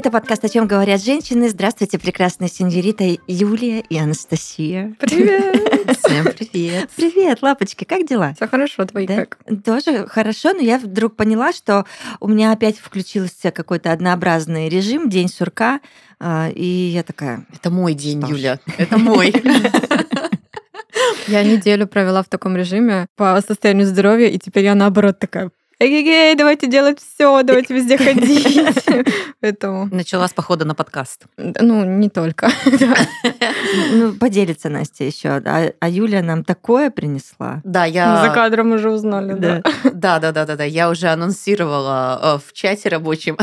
Это подкаст «О чем говорят женщины». Здравствуйте, прекрасная сеньорита Юлия и Анастасия. Привет! Всем привет! Привет, лапочки, как дела? Все хорошо, твои Да? как? Тоже хорошо, но я вдруг поняла, что у меня опять включился какой-то однообразный режим, день сурка, а, и я такая... Это мой день, Что. Юля. Это мой. Я неделю провела в таком режиме по состоянию здоровья, и теперь я наоборот такая Эгегей, давайте делать все, давайте везде ходить. Поэтому, Начала с похода на подкаст. ну, не только. Ну, поделится Настя еще, а, а Юля нам такое принесла. Да, Мы За я... кадром уже узнали, да. Да, да, да, да, да. Я уже анонсировала э, в чате рабочем,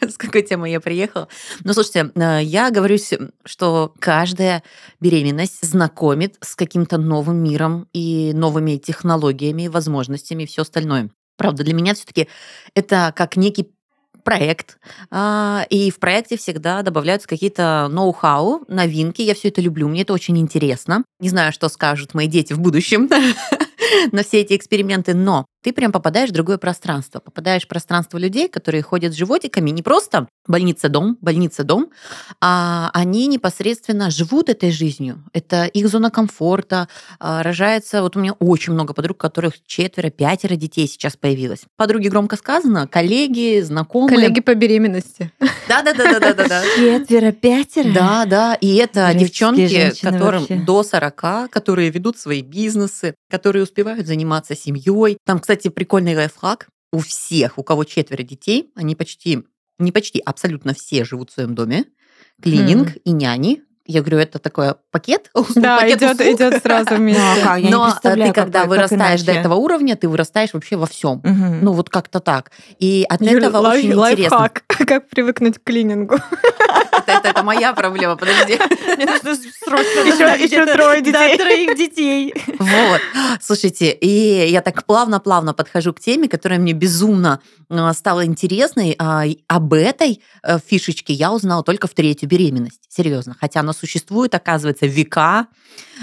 с какой темой я приехала. Ну, слушайте, э, я говорю, что каждая беременность знакомит с каким-то новым миром и новыми технологиями, возможностями и все остальное. Правда, для меня все-таки это как некий проект, а, и в проекте всегда добавляются какие-то ноу-хау, новинки. Я все это люблю, мне это очень интересно. Не знаю, что скажут мои дети в будущем на все эти эксперименты, но ты прям попадаешь в другое пространство. Попадаешь в пространство людей, которые ходят с животиками, не просто больница-дом, больница-дом, а они непосредственно живут этой жизнью. Это их зона комфорта, а, рожается... Вот у меня очень много подруг, у которых четверо, пятеро детей сейчас появилось. Подруги громко сказано, коллеги, знакомые. Коллеги по беременности. Да-да-да-да-да-да. Четверо, пятеро? Да, да, и это девчонки, которым до 40, которые ведут свои бизнесы, которые успевают заниматься семьей. Там, кстати, прикольный лайфхак. У всех, у кого четверо детей, они почти, не почти, абсолютно все живут в своем доме. Клининг и няни. Я говорю, это такой пакет. Да, пакет идет, услуг. идет сразу Ну, а как? Но э, ты, когда как- как вырастаешь до этого уровня, ты вырастаешь вообще во всем. Ну, вот как-то так. И от Юль, этого лайф- очень интересно. лайфхак. Как привыкнуть к клинингу. Это, это- это моя проблема, подожди. Мне нужно срочно где-то, трое да, детей. троих детей. Вот. Слушайте, и я так плавно-плавно подхожу к теме, которая мне безумно э, стала интересной. А, Об этой э, фишечке я узнала только в третью беременность. Серьезно. Хотя она существует, оказывается, века,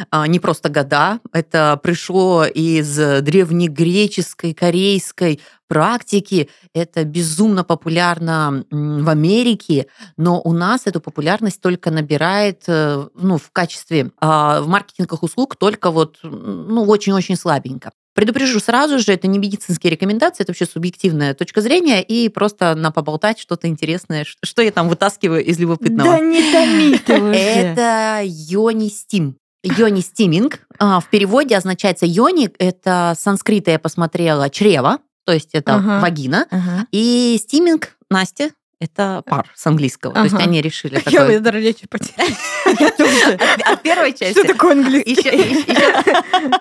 а, не просто года. Это пришло из древнегреческой, корейской практики. Это безумно популярно в Америке, но у нас эту популярность только набирает э, ну, в качестве а, в маркетингах услуг только вот ну, очень-очень слабенько. Предупрежу сразу же, это не медицинские рекомендации, это вообще субъективная точка зрения и просто на поболтать что-то интересное, что я там вытаскиваю из любопытного. Да не томи ты уже. Это йони стим. Йони steaming а, в переводе означается йони, это санскрита я посмотрела чрево, то есть это Ага. вагина, Ага. и steaming, Настя, это пар с английского. То есть Ага. они решили Я такое. даже речи потеряла. От, первой части. Что такое английский?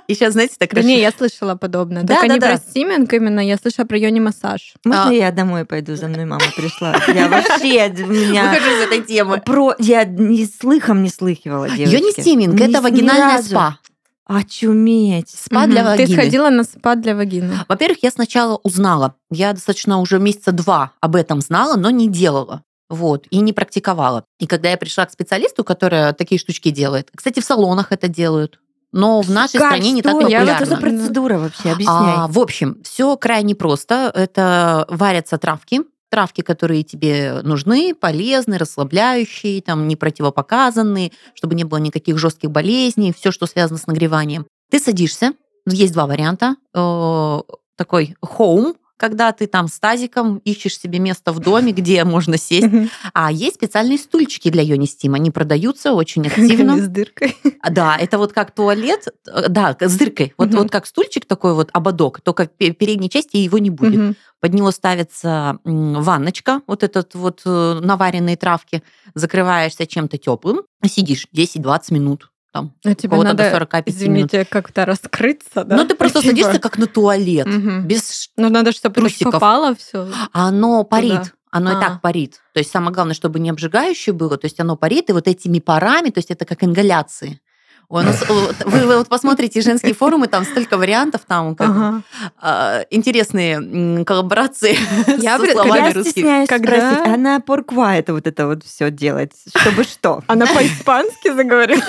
Еще, знаете, так не, я слышала подобное. Только не про steaming именно, я слышала про йони массаж. Можно А. я домой пойду? За мной мама пришла. Я вообще. Выхожу из этой темы. Я ни слыхом не слыхивала, девочки. Йони стиминг это вагинальное спа. Очуметь. Спа для Мгм. Ты вагины. сходила на спа для вагины. Во-первых, я сначала узнала. Я достаточно уже месяца два об этом знала, но не делала. Вот, и не практиковала. И когда я пришла к специалисту, которая такие штучки делает, кстати, в салонах это делают, но в нашей Как? стране не так популярно. Что за процедура вообще? Объясняй. А, в общем, все крайне просто. Это варятся травки, травки, которые тебе нужны, полезны, расслабляющие, там не противопоказанные, чтобы не было никаких жестких болезней, все, что связано с нагреванием. Ты садишься, есть два варианта. Э, Такой home, когда ты там с тазиком ищешь себе место в доме, где можно сесть. А есть специальные стульчики для йони-стим. Они продаются очень активно. С дыркой. А, Да, это вот как туалет, э, да, с дыркой. Вот, вот как стульчик такой вот, ободок, только в пе- передней части его не будет. Под него ставится ванночка, вот этот вот э, наваренные травки, закрываешься чем-то теплым, сидишь 10-20 минут. Там, А тебе кого-то до надо, 45 минут. извините, как-то раскрыться, да? Ну, ты просто Типа. садишься как на туалет, Мгм. без Ну, надо, чтобы трусиков. попало все. Оно парит. Оно и А. так парит. То есть самое главное, чтобы не обжигающее было, то есть оно парит, и вот этими парами, то есть это как ингаляции. Ой, ну, вы, вы вот посмотрите женские форумы, там столько вариантов, там как, Ага. а, интересные коллаборации Я со словами Я русских. Когда- спросить, а на порква это вот это вот все делать? Чтобы что? Она по-испански заговорила?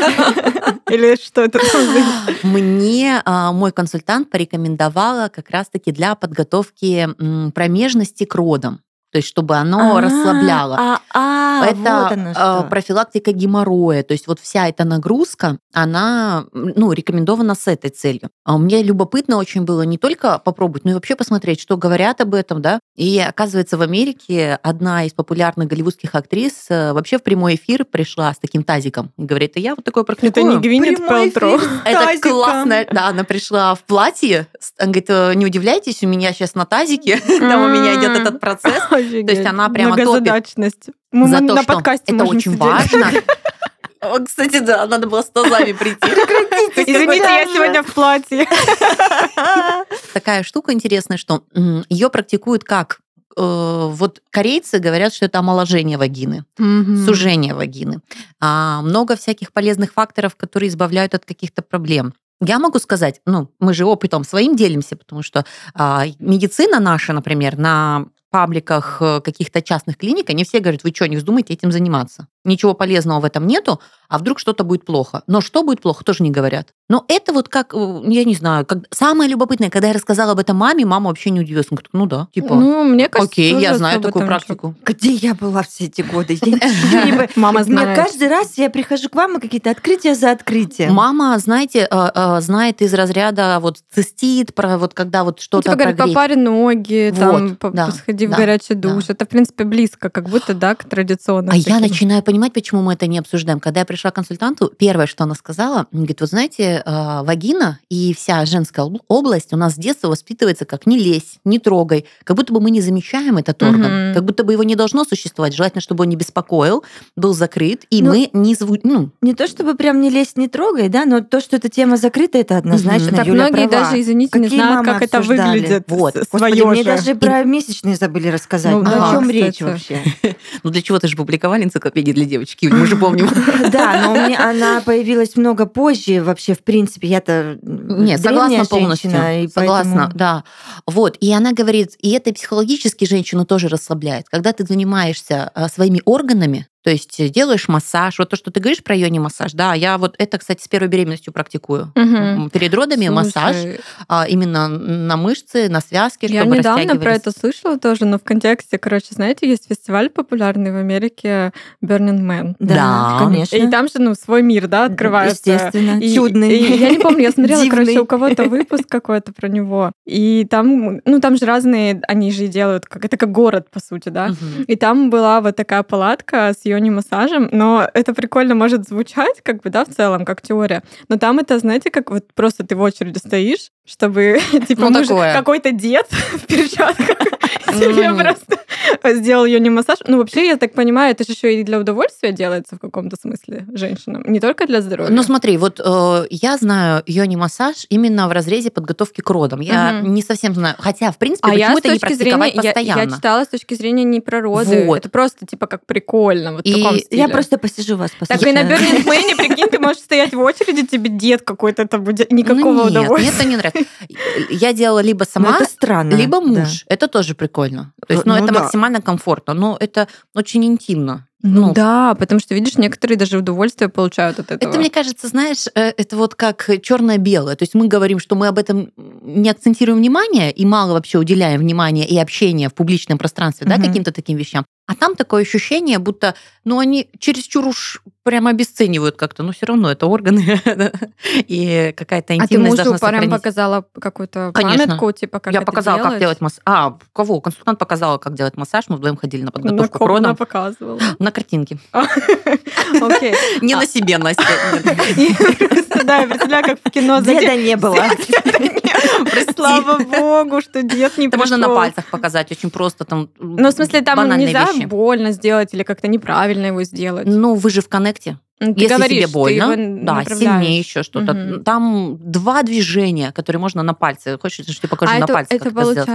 Или что это Мне а, мой консультант порекомендовала как раз-таки для подготовки м, промежности к родам. То есть чтобы оно А, расслабляло. А, а, это вот оно э, что. профилактика геморроя. То есть вот вся эта нагрузка, она ну, рекомендована с этой целью. А мне любопытно очень было не только попробовать, но и вообще посмотреть, что говорят об этом, да. И оказывается, в Америке одна из популярных голливудских актрис э, вообще в прямой эфир пришла с таким тазиком и говорит, а я вот такое Это практикую. не Гвинет Прямой Пэлтроу. эфир с Это классно. Да, она пришла в платье. Она говорит, «Э, не удивляйтесь, у меня сейчас на тазике, там у меня идет этот процесс. То есть она прямо топит Многозадачность. Мы за то, на что подкасте это можем очень сидеть. важно. Кстати, да, надо было с тазами прийти. Извините, я сегодня в платье. Такая штука интересная, что ее практикуют как э, вот корейцы говорят, что это омоложение вагины, сужение вагины. А, много всяких полезных факторов, которые избавляют от каких-то проблем. Я могу сказать, ну, мы же опытом своим делимся, потому что а, медицина наша, например, на пабликах э, каких-то частных клиник, они все говорят, вы что, не вздумайте этим заниматься. Ничего полезного в этом нету, а вдруг что-то будет плохо. Но что будет плохо, тоже не говорят. Но это вот как, э, я не знаю, как... самое любопытное, когда я рассказала об этом маме, мама вообще не удивилась. Она говорит, ну да, типа, Ну, мне кажется, окей, я знаю такую практику. Где я была все эти годы? Ничего Мама знает. каждый раз я прихожу к вам, и какие-то открытия за открытием. Мама, знаете, э, э, знает из разряда вот цистит, про вот когда вот Ну, что-то типа говорит, попари ноги, там, сходи в горячий душ. Это, в принципе, близко, как будто, да, к традиционным. А я начинаю понимать, почему мы это не обсуждаем. Когда я пришла к консультанту, первое, что она сказала, говорит, вот знаете, э, вагина и вся женская об- область у нас с детства воспитывается как не лезь, не трогай, как будто бы мы не замечаем этот орган, Мгм. как будто бы его не должно существовать. Желательно, чтобы он не беспокоил, был закрыт, и Ну, мы не зву... ну, Не то чтобы прям не лезть, не трогай, да, но то, что эта тема закрыта, это однозначно. Мгм. Так Юля многие права. даже, извините, не Какие знают, мамы как это обсуждали? выглядит. Вот. Господи, мне же. даже про месячные забыли рассказать. Ну да, о чем кстати. речь вообще? ну для чего-то же публиковали энциклопедии для девочек, Юль, мы же помним. Да, но у меня она появилась много позже вообще, в принципе. Я-то Нет, согласна полностью. согласна, да. Вот, и она говорит, и это психологически женщину тоже расслабляет. Когда ты занимаешься а, своими органами, то есть э, делаешь массаж, вот то, что ты говоришь про йони массаж, да, я вот это, кстати, с первой беременностью практикую. М, Перед родами массаж Слушай, а, именно на мышцы, на связки, Я чтобы недавно про это слышала тоже, но в контексте, короче, знаете, есть фестиваль популярный в Америке Burning Man. Да, Да. конечно. И там же, ну, свой мир, да, открывается. Естественно. И- Чудный. и я не помню, я смотрела, короче, Дивный. у кого-то выпуск какой-то про него. И там, ну, там же разные, они же делают, как это как город, по сути, да. Мгм. И там была вот такая палатка с йони-массажем, но это прикольно может звучать, как бы, да, в целом, как теория. Но там это, знаете, как вот просто ты в очереди стоишь, чтобы, типа, Ну, какой-то дед в перчатках тебе просто сделал йони-массаж. Ну, вообще, я так понимаю, это же еще и для удовольствия делается в каком-то смысле женщинам, не только для здоровья. Ну смотри, вот э, я знаю йони-массаж именно в разрезе подготовки к родам. Я не совсем знаю, хотя, в принципе, а почему это не зрения, практиковать я, постоянно? я читала с точки зрения не про роды, Вот. это просто типа как прикольно, вот И таком Я стиле. просто посижу вас, Так и на послушаю. Burning Man, прикинь, ты можешь стоять в очереди, тебе дед какой-то, это будет никакого ну, нет, удовольствия. Мне это не нравится. Я делала либо Но сама, это странно. либо да. муж. Это тоже прикольно. То есть, ну, Ну это да. максимально комфортно, но это очень интимно. Ну Ну, да, потому что, видишь, некоторые даже удовольствие получают от этого. Это, мне кажется, знаешь, э, это вот как черное-белое. То есть мы говорим, что мы об этом не акцентируем внимание и мало вообще уделяем внимания и общения в публичном пространстве, да, Мгм. каким-то таким вещам. А там такое ощущение, будто, ну, они чересчур уж прямо обесценивают как-то, но все равно это органы и какая-то а ты интимность мужу прям показала какую-то памятку, типа, как Я показала, как делать? массаж. А, кого? Консультант показала, как делать массаж. Мы вдвоем ходили на подготовку к родам. показывала? На картинке. Не А. на себе, Настя. Да, я представляю, как в кино Деда не было. Слава богу, что дед не Это можно на пальцах показать, очень просто там. Ну, в смысле, там нельзя вещи. больно сделать или как-то неправильно его сделать. Ну, вы же в коннекте. Ну, ты Если говоришь, тебе больно, да, сильнее еще что-то. Мгм. Там два движения, которые можно на пальце. Хочешь, что я покажу А на это, пальце, это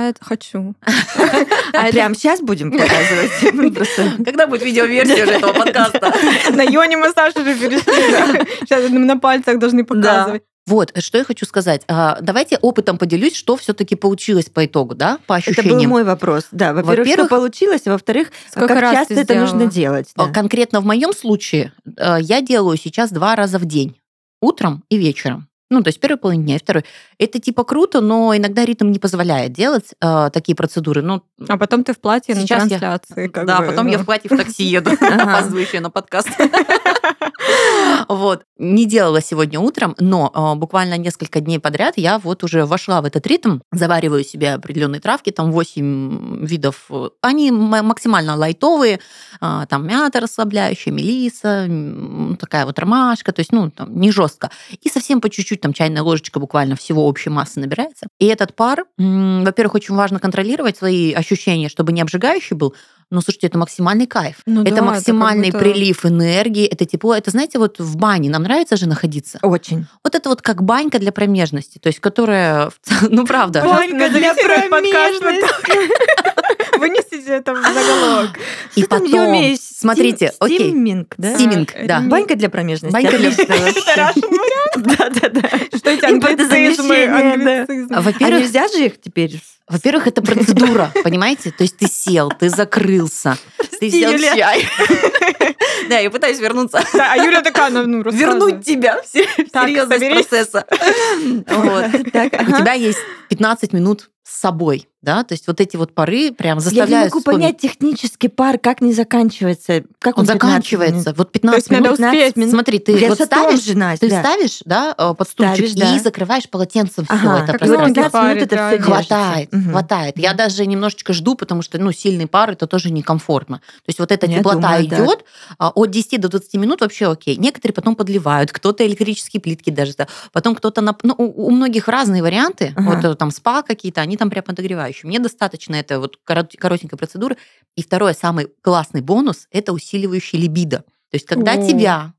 это. Хочу. А это- прям сейчас будем показывать? Мы просто- Когда будет видеоверсия уже этого подкаста? На йоне массаж уже перешли. Сейчас на пальцах должны показывать. Вот, что я хочу сказать. А, Давайте опытом поделюсь, что все-таки получилось по итогу, да, по Это был ощущениям. мой вопрос. Да, во-первых, что Во-первых, получилось, а во-вторых, как раз часто это нужно делать? А, да. Конкретно в моем случае э, я делаю сейчас два раза в день. Утром и вечером. Ну, то есть первой половине дня и второй. Это типа круто, но иногда ритм не позволяет делать э, такие процедуры. Ну, А потом ты в платье на Сейчас я- трансляции. как да, бы, потом ну. я в платье в такси еду, Ага. опаздываю еще на подкаст. Вот. Не делала сегодня утром, но э, буквально несколько дней подряд я вот уже вошла в этот ритм, завариваю себе определенные травки, там 8 видов. Они максимально лайтовые, а, там мята расслабляющая, мелиса, такая вот ромашка, то есть, ну, там, не жестко. И совсем по чуть-чуть, там, чайная ложечка буквально всего общей массы набирается. И этот пар, во-первых, очень важно контролировать свои ощущения, чтобы не обжигающий был, но, слушайте, это максимальный кайф. Ну это да, максимальный будто- прилив энергии, это тепло. Это, знаете, вот в бане нам нравится же находиться. Очень. Вот это вот как банька для промежности, то есть которая, ну правда, Банька для промежности. Вынесите это в заголовок. И потом, смотрите, окей. Стимминг, да? Стиминг, А, да. Банька для промежности. Банька для- Отлично вообще. Да-да-да. Что эти англицизмы? Да. А, А Во-первых, нельзя же их теперь? Во-первых, это процедура, понимаете? То есть ты сел, ты закрылся, ты взял чай. Да, я пытаюсь вернуться. Да, а Юля такая, ну, ну. Вернуть тебя в серьезность процесса. Так, У тебя есть 15 минут с собой, да? То есть вот эти вот пары прям Я не заставляют могу вспомнить. понять технический пар, как не заканчивается. Как Он 15 заканчивается. Вот То 15 есть надо минут. 15 успеть. минут. Смотри, ты Я вот ставишь, же, Настя, ты да. ставишь, да, э, под стульчик Ставишь, да. и закрываешь полотенцем все Ага, это как и вот ноги 15 парит, минут это реально. все Хватает, хватает. Я даже немножечко жду, потому что, ну, сильный пар это тоже некомфортно. То есть вот эта Я теплота думаю, да. идет, а, от 10 до 20 минут вообще окей. Некоторые потом подливают, кто-то электрические плитки даже, да. потом кто-то, на... ну, у многих разные варианты. Ага. Вот э, там спа какие-то, они там прям подогревающие. Мне достаточно это вот корот- коротенькой процедуры. И второй самый классный бонус это усиливающий либидо. То есть когда О. тебя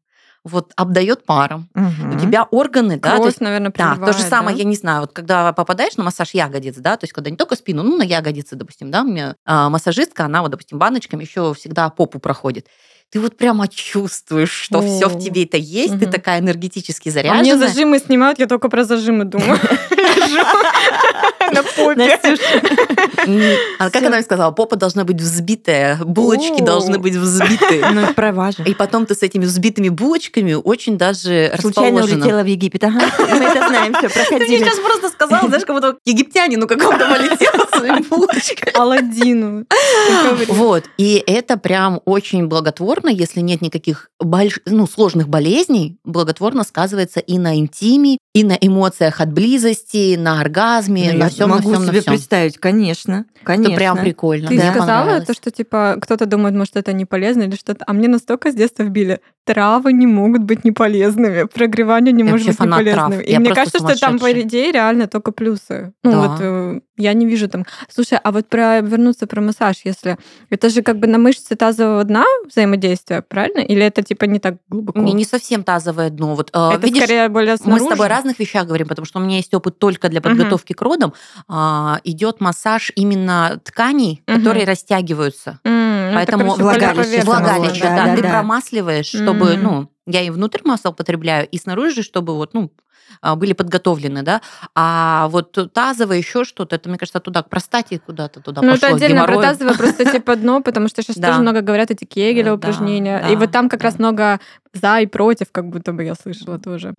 вот обдает паром, у тебя органы, да, то Кровь, есть наверное, да, то же самое, да? я не знаю, вот когда попадаешь на массаж ягодиц, да, то есть когда не только спину, ну, на ягодицы, допустим, да, у меня а, массажистка, она вот, допустим, баночками еще всегда попу проходит. Ты вот прямо чувствуешь, что О. все в тебе это есть, ты Мгм. такая энергетически А мне заряженная. зажимы снимают, я только про зажимы думаю. Лежу На попе. А как она мне сказала, попа должна быть взбитая, булочки должны быть взбитые. Ну, права же. И потом ты с этими взбитыми булочками очень даже Случайно улетела в Египет. Ага, мы это знаем, все, Ты мне проходили. сейчас просто сказала, знаешь, как будто египтянину какому-то полетела своими булочками. Аладдину. Вот, и это прям очень благотворно, если нет никаких больш... ну, сложных болезней, благотворно сказывается и на интиме, и на эмоциях от близости, на оргазме, Ну, на всем, на могу всем, на себе всем. представить, конечно, Это конечно. прям прикольно. Ты мне сказала то, что типа кто-то думает, может, это не полезно или что-то. А мне настолько с детства вбили. Травы не могут быть неполезными. Прогревание не Я может быть фанат трав. неполезным. И Я мне кажется, что там, по идее, реально только плюсы. Ну, Да. вот э, я не вижу там. Слушай, а вот про вернуться про массаж, если это же как бы на мышцы тазового дна взаимодействие, правильно? Или это типа не так глубоко? Не, не совсем тазовое дно. Вот, э, это видишь, скорее более мы снаружи. с тобой о разных вещах говорим, потому что у меня есть опыт только для подготовки к родам. А, идет массаж именно тканей, Мгм. которые растягиваются. Это, Поэтому влагалище, влагалище, да, да, да, ты да. промасливаешь, чтобы, М. ну, я и внутрь масло употребляю, и снаружи, чтобы вот, ну, а, были подготовлены, да. А вот тазовое еще что-то, это, мне кажется, туда, к простате куда-то туда Ну, пошло, это отдельно про геморрою. тазовое, просто типа дно, потому что сейчас тоже много говорят эти кегели Да, упражнения. и вот там как раз много за и против, как будто бы я слышала тоже.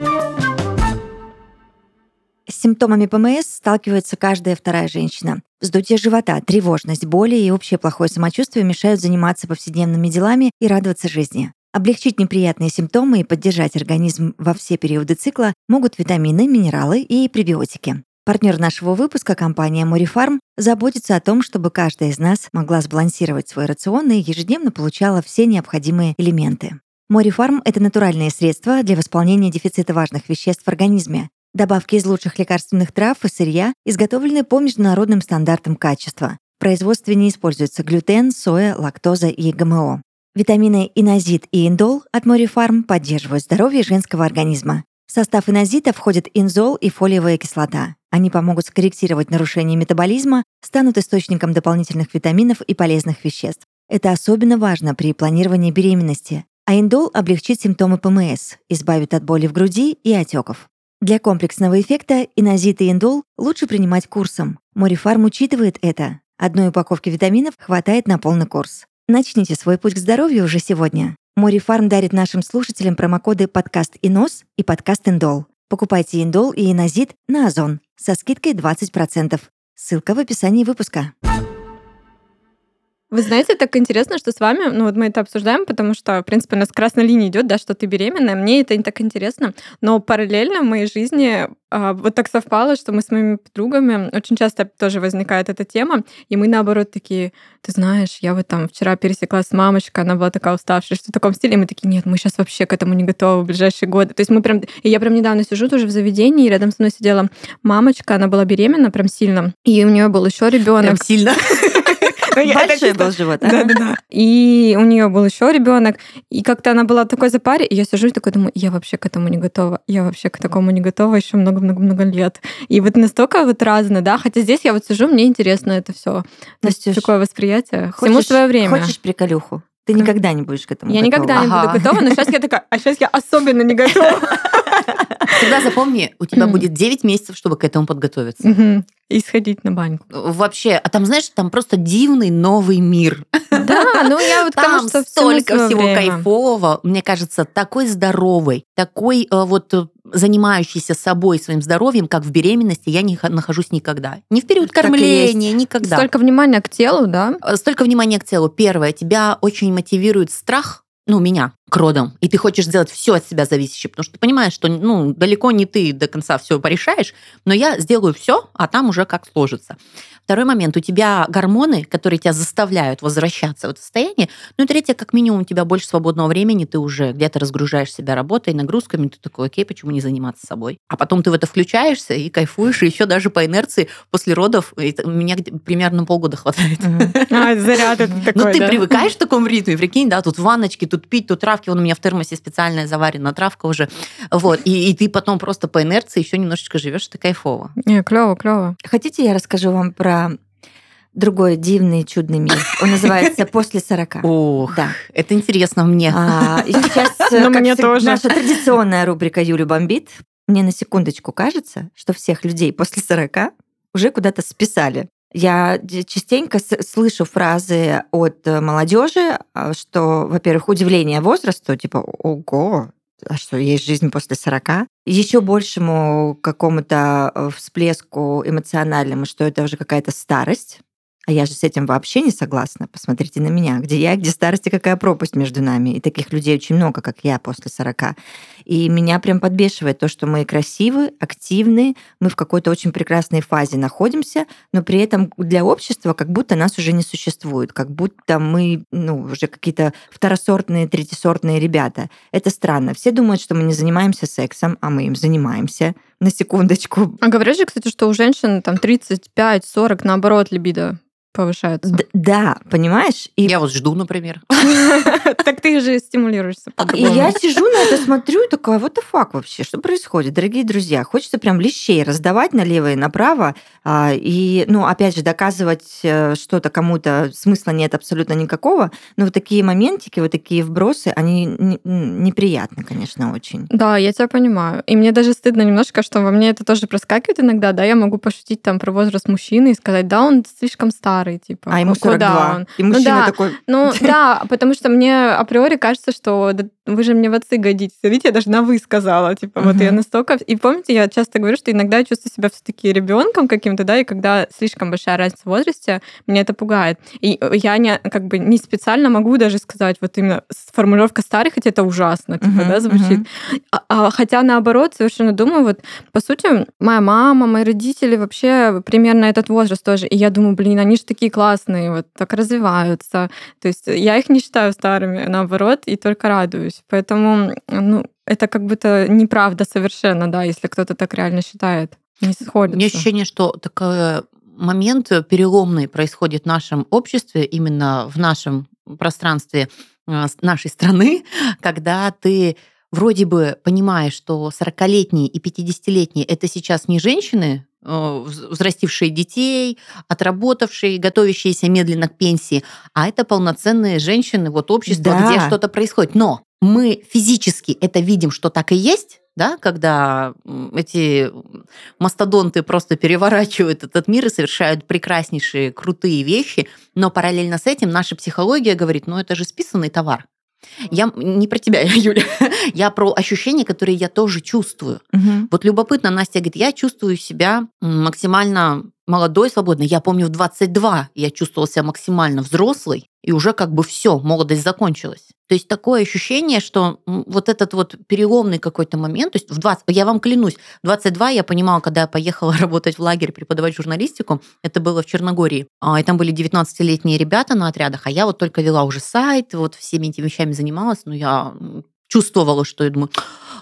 С симптомами ПМС сталкивается каждая вторая женщина. Вздутие живота, тревожность, боли и общее плохое самочувствие мешают заниматься повседневными делами и радоваться жизни. Облегчить неприятные симптомы и поддержать организм во все периоды цикла могут витамины, минералы и пребиотики. Партнер нашего выпуска, компания Морифарм, заботится о том, чтобы каждая из нас могла сбалансировать свой рацион и ежедневно получала все необходимые элементы. Морифарм — это натуральные средства для восполнения дефицита важных веществ в организме. Добавки из лучших лекарственных трав и сырья изготовлены по международным стандартам качества. В производстве не используется глютен, соя, лактоза и ГМО. Витамины инозит и индол от Морифарм поддерживают здоровье женского организма. В состав инозита входят инзол и фолиевая кислота. Они помогут скорректировать нарушение метаболизма, станут источником дополнительных витаминов и полезных веществ. Это особенно важно при планировании беременности. А индол облегчит симптомы ПМС, избавит от боли в груди и отеков. Для комплексного эффекта инозит и индол лучше принимать курсом. Морифарм учитывает это. Одной упаковки витаминов хватает на полный курс. Начните свой путь к здоровью уже сегодня. Морифарм дарит нашим слушателям промокоды «Подкаст и нос» и «Подкаст Индол». Покупайте индол и инозит на Озон со скидкой 20%. Ссылка в описании выпуска. Вы знаете, так интересно, что с вами, ну вот мы это обсуждаем, потому что, в принципе, у нас красная линия идет, да, что ты беременная. Мне это не так интересно, но параллельно в моей жизни а, вот так совпало, что мы с моими подругами очень часто тоже возникает эта тема, и мы наоборот такие, ты знаешь, я вот там вчера пересеклась с мамочкой, она была такая уставшая, что в таком стиле, и мы такие, нет, мы сейчас вообще к этому не готовы в ближайшие годы. То есть мы прям, и я прям недавно сижу тоже в заведении, и рядом со мной сидела мамочка, она была беременна прям сильно, и у нее был еще ребенок. Прям сильно. Большой был живот. Да, да, да. И у нее был еще ребенок, и как-то она была в такой запаре, и я сижу и такой думаю, я вообще к этому не готова, я вообще к такому не готова еще много-много-много лет. И вот настолько вот разно, да, хотя здесь я вот сижу, мне интересно это все. Настюш, Такое восприятие. Хочешь, Всему свое время. Хочешь приколюху? Ты никогда не будешь к этому Я готова. никогда не буду готова, но сейчас я такая, а сейчас я особенно не готова. Всегда запомни, у тебя будет 9 месяцев, чтобы к этому подготовиться. И сходить на баньку. Вообще, а там, знаешь, там просто дивный новый мир. Да, ну я вот Там потому что столько всего время. кайфового. Мне кажется, такой здоровый, такой э, вот э, занимающийся собой, своим здоровьем, как в беременности, я не нахожусь никогда. Ни в период кормления, никогда. Столько внимания к телу, да? Э, Столько внимания к телу. Первое, тебя очень мотивирует страх, ну, меня, к родам, и ты хочешь сделать все от себя зависящее, потому что ты понимаешь, что ну, далеко не ты до конца все порешаешь, но я сделаю все, а там уже как сложится. Второй момент, у тебя гормоны, которые тебя заставляют возвращаться в это состояние. Ну и третье, как минимум, у тебя больше свободного времени, ты уже где-то разгружаешь себя работой, нагрузками, ты такой, окей, почему не заниматься собой? А потом ты в это включаешься и кайфуешь, и еще даже по инерции после родов, это- меня примерно полгода хватает. А, заряд это такой, Ну, ты привыкаешь к такому ритму, и прикинь, да, тут ванночки, тут пить, тут травки, вон у меня в термосе специальная заварена травка уже, вот, и, и ты потом просто по инерции еще немножечко живешь, это кайфово. Не, клево, клево. Хотите, я расскажу вам про другой дивный чудный мир? Он называется «После 40». Ох, Да. это интересно мне. А, и сейчас, э, Ну, как мне всегда, тоже. наша традиционная рубрика «Юля бомбит». Мне на секундочку кажется, что всех людей после 40 уже куда-то списали. Я частенько слышу фразы от молодежи, что, во-первых, удивление возрасту, типа «Ого, а что, есть жизнь после 40?» Еще большему какому-то э, всплеску эмоциональному, что это уже какая-то старость. А я же с этим вообще не согласна. Посмотрите на меня. Где я, где старость и какая пропасть между нами. И таких людей очень много, как я после 40. И меня прям подбешивает то, что мы красивы, активны, мы в какой-то очень прекрасной фазе находимся, но при этом для общества как будто нас уже не существует, как будто мы ну, уже какие-то второсортные, третисортные ребята. Это странно. Все думают, что мы не занимаемся сексом, а мы им занимаемся. На секундочку. А говорят же, кстати, что у женщин там 35-40, наоборот, либидо повышается. Д- да, понимаешь? И Я вот жду, например. Так ты же стимулируешься И по-другому. я сижу на это, смотрю, и такая, вот the fuck вообще, что происходит, дорогие друзья? Хочется прям лещей раздавать налево и направо, а, и, ну, опять же, доказывать э, что-то кому-то смысла нет абсолютно никакого, но вот такие моментики, вот такие вбросы, они неприятны, конечно, очень. Да, я тебя понимаю. И мне даже стыдно немножко, что во мне это тоже проскакивает иногда, да, я могу пошутить там про возраст мужчины и сказать, да, он слишком старый, типа. А ему куда 42. он? И мужчина да. такой, Ну да, потому что мне априори кажется, что вы же мне в отцы годитесь. А Видите, я даже на вы сказала. Типа, вот я настолько. И помните, я часто говорю, что иногда я чувствую себя все-таки ребенком каким-то, да, и когда слишком большая разница в возрасте, меня это пугает. И я не, как бы не специально могу даже сказать вот именно формулировка старый, хотя это ужасно, типа, Мгм, да, звучит. мгм. А- а хотя наоборот, совершенно думаю, вот по сути, моя мама, мои родители вообще примерно этот возраст тоже. И я думаю, блин, они же такие классные, вот так развиваются. То есть я их не считаю старыми, наоборот, и только радуюсь. Поэтому, ну, это как будто неправда совершенно, да, если кто-то так реально считает. Не сходится. У меня ощущение, что такой момент переломный происходит в нашем обществе, именно в нашем пространстве э, нашей страны, когда ты вроде бы понимаешь, что 40-летние и 50-летние это сейчас не женщины, э, вз- взрастившие детей, отработавшие, готовящиеся медленно к пенсии, а это полноценные женщины, вот общество, Да. где что-то происходит. Но мы физически это видим, что так и есть, да, когда эти мастодонты просто переворачивают этот мир и совершают прекраснейшие, крутые вещи, но параллельно с этим наша психология говорит, ну это же списанный товар. Я не про тебя, Юля. Я про ощущения, которые я тоже чувствую. Мгм. Вот любопытно, Настя говорит, я чувствую себя максимально молодой, свободной. Я помню, в 22 я чувствовала себя максимально взрослой, и уже как бы все, молодость закончилась. То есть такое ощущение, что вот этот вот переломный какой-то момент, то есть в 20, я вам клянусь, в 22 я понимала, когда я поехала работать в лагерь, преподавать журналистику, это было в Черногории, а, и там были 19-летние ребята на отрядах, а я вот только вела уже сайт, вот всеми этими вещами занималась, но я чувствовала, что я думаю,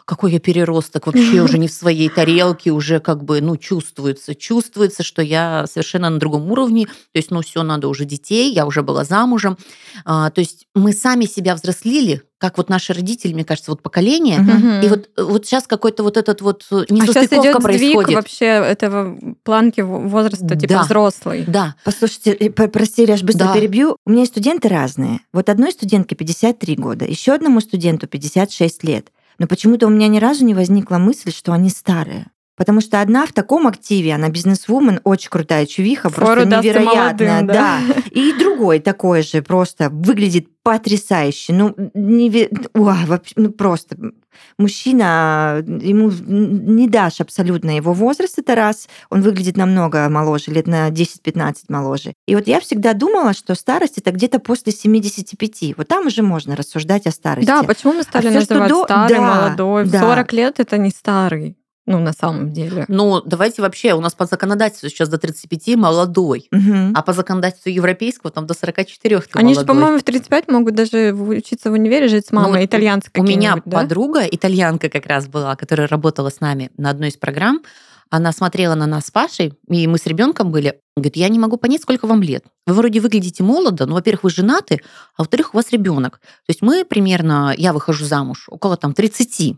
какой я переросток, вообще уже не в своей тарелке, уже как бы, ну, чувствуется, чувствуется, что я совершенно на другом уровне, то есть, ну, все, надо уже детей, я уже была замужем, А, то есть мы сами себя взрослили, как вот наши родители, мне кажется, вот поколение, Мгм. и вот, вот сейчас какой-то вот этот вот э, а сейчас несостыковка идет сдвиг происходит. вообще этого планки возраста, типа Да. взрослый. Да, Послушайте, э, прости, Ираш, быстро Да. перебью. У меня есть студенты разные. Вот одной студентке 53 года, еще одному студенту 56 лет. Но почему-то у меня ни разу не возникла мысль, что они старые. Потому что одна в таком активе, она бизнесвумен, очень крутая чувиха, Фору просто невероятная. молодым, да. И другой такой же, просто выглядит потрясающе. Ну, неве- уа, вообще, ну просто мужчина, ему не дашь абсолютно его возраст, это раз. Он выглядит намного моложе, лет на 10-15 моложе. И вот я всегда думала, что старость это где-то после 75. Вот там уже можно рассуждать о старости. Да, почему мы стали А что называть до- старый, да, молодой? В да. 40 лет это не старый. Ну, на самом деле. ну давайте вообще, у нас по законодательству сейчас до 35 молодой, Мгм. а по законодательству европейского там до 44 ты Они же, молодой. по-моему, в 35 могут даже учиться в универе, жить с Ну мамой, вот итальянской У меня да? подруга, итальянка как раз была, которая работала с нами на одной из программ. Она смотрела на нас с Пашей, и мы с ребенком были. Говорит, я не могу понять, сколько вам лет. Вы вроде выглядите молодо, но, во-первых, вы женаты, а во-вторых, у вас ребенок. То есть мы примерно, я выхожу замуж около там 30.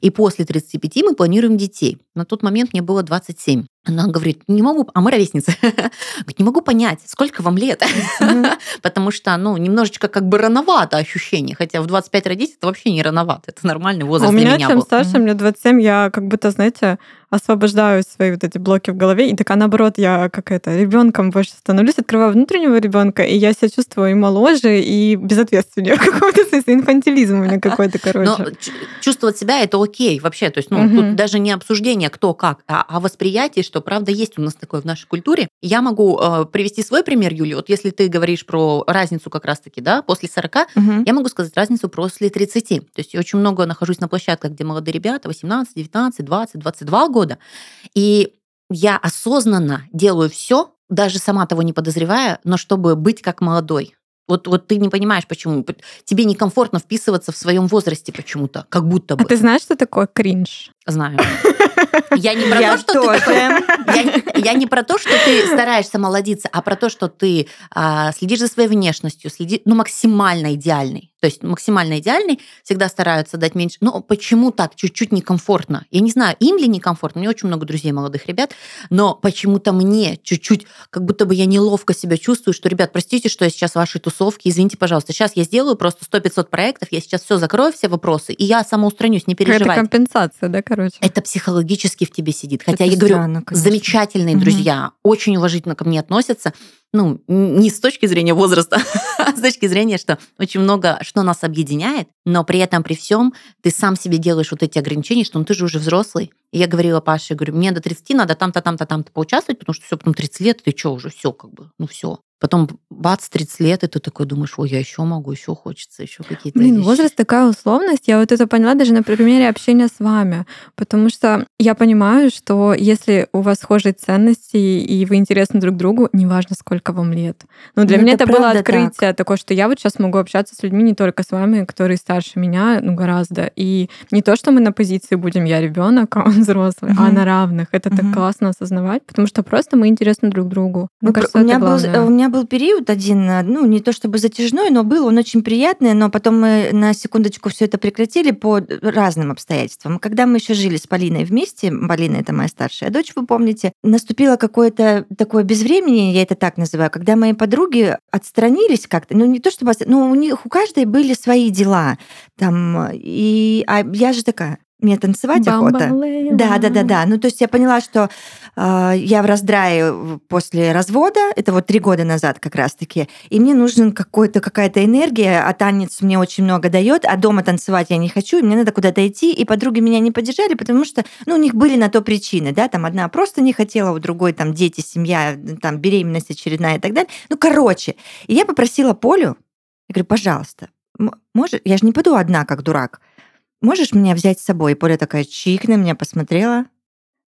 И после 35 мы планируем детей. На тот момент мне было 27. Она говорит, не могу, а мы ровесницы. Говорит, не могу понять, сколько вам лет. Потому что, ну, немножечко как бы рановато ощущение. Хотя в 25 родить это вообще не рановато. Это нормальный А возраст у для меня меня чем был. старше, мне 27, я как будто, знаете, освобождаю свои вот эти блоки в голове, и такая, наоборот, я как это, ребенком больше становлюсь, открываю внутреннего ребенка, и я себя чувствую и моложе, и безответственнее в каком-то смысле, инфантилизм у меня какой-то, Но короче. ч- чувствовать себя это окей вообще. То есть, ну, тут даже не обсуждение, кто как, а, а восприятие, что правда есть у нас такое в нашей культуре. Я могу э, привести свой пример, Юли. Вот если ты говоришь про разницу как раз-таки, да, после 40, Мгм. я могу сказать разницу после 30. То есть я очень много нахожусь на площадках, где молодые ребята, 18, 19, 20, 22 года. И я осознанно делаю все, даже сама того не подозревая, но чтобы быть как молодой. Вот, вот ты не понимаешь, почему. Тебе некомфортно вписываться в своем возрасте почему-то, как будто бы. А ты знаешь, что такое кринж? Знаю. Я не про Я то, что ты тоже. такой- я, я не про то, что ты стараешься молодиться, а про то, что ты а, следишь за своей внешностью, следи, ну, максимально идеальный. То есть максимально идеальный всегда стараются дать меньше. Но почему так? Чуть-чуть некомфортно. Я не знаю, им ли некомфортно. У меня очень много друзей молодых ребят, но почему-то мне чуть-чуть, как будто бы я неловко себя чувствую, что, ребят, простите, что я сейчас в вашей тусовке, извините, пожалуйста. Сейчас я сделаю просто 100-500 проектов, я сейчас все закрою, все вопросы, и я самоустранюсь, не Какая-то переживайте. компенсация, да, короче? Это психологически в тебе сидит. Хотя Это я говорю, странно, замечательные Мгм. друзья, очень уважительно ко мне относятся. Ну, не с точки зрения возраста, а с точки зрения, что очень много, что нас объединяет, но при этом, при всем, ты сам себе делаешь вот эти ограничения, что ну ты же уже взрослый. И я говорила Паше, говорю, мне до 30 надо там-то, там-то, там-то поучаствовать, потому что все, потом 30 лет, ты что уже, все как бы, ну все. Потом бац, 30 лет, и ты такой думаешь, ой, я еще могу, еще хочется, еще какие-то Блин, вещи. возраст такая условность. Я вот это поняла даже на примере общения с вами. Потому что я понимаю, что если у вас схожие ценности и вы интересны друг другу, неважно, сколько вам лет. Но для Ну, меня это это было открытие такое, что я вот сейчас могу общаться с людьми не только с вами, которые старше меня, ну, гораздо. И не то, что мы на позиции будем я ребенок, а он взрослый, а Мгм. на равных. Это так Мгм. классно осознавать, потому что просто мы интересны друг другу. Мне Ну, кажется, у, меня это был, у меня был период один, э, ну, не то чтобы затяжной, но был он очень приятный, но потом мы на секундочку все это прекратили по разным обстоятельствам. Когда мы еще жили с Полиной вместе, Полина это моя старшая дочь, вы помните, наступило какое-то такое безвремение, я это так называю, когда мои подруги отстранились как-то, ну, не то чтобы, отстра- ну, у них у каждой были свои дела, там, и, а я же такая, мне танцевать охота. Да, да, да, да. Ну, то есть я поняла, что э, я в раздрае после развода, это вот три года назад как раз-таки, и мне нужен какой-то какая-то энергия, а танец мне очень много дает, а дома танцевать я не хочу, и мне надо куда-то идти, и подруги меня не поддержали, потому что, ну, у них были на то причины, да, там одна просто не хотела, у другой там дети, семья, там беременность очередная и так далее. Ну, короче, и я попросила Полю, я говорю, пожалуйста, может, я же не пойду одна, как дурак можешь меня взять с собой? Поля такая чик на меня посмотрела,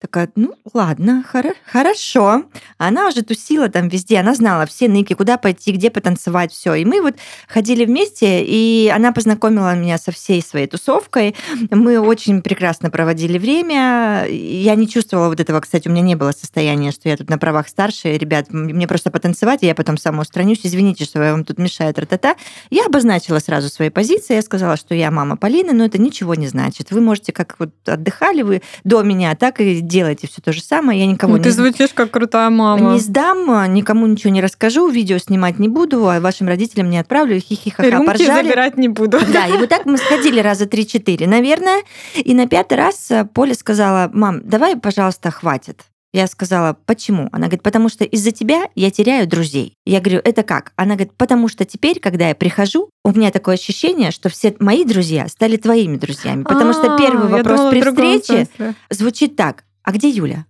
Такая, ну ладно, хор- хорошо. Она уже тусила там везде, она знала все ныки, куда пойти, где потанцевать, все. И мы вот ходили вместе, и она познакомила меня со всей своей тусовкой. Мы очень прекрасно проводили время. Я не чувствовала вот этого, кстати, у меня не было состояния, что я тут на правах старше, ребят, мне просто потанцевать, и я потом самоустранюсь. Извините, что я вам тут мешаю, тра-та-та. Я обозначила сразу свои позиции, я сказала, что я мама Полины, но это ничего не значит. Вы можете, как вот отдыхали вы до меня, так и делайте все то же самое. Я никого ну, не... Ты звучишь как крутая мама. Не сдам, никому ничего не расскажу, видео снимать не буду, а вашим родителям не отправлю, хихихаха Рюмки поржали. забирать не буду. Да, и вот так мы сходили раза три-четыре, наверное. И на пятый раз Поля сказала, мам, давай, пожалуйста, хватит. Я сказала, почему? Она говорит, потому что из-за тебя я теряю друзей. Я говорю, это как? Она говорит, потому что теперь, когда я прихожу, у меня такое ощущение, что все мои друзья стали твоими друзьями. Потому что первый а, вопрос при встрече звучит так а где Юля?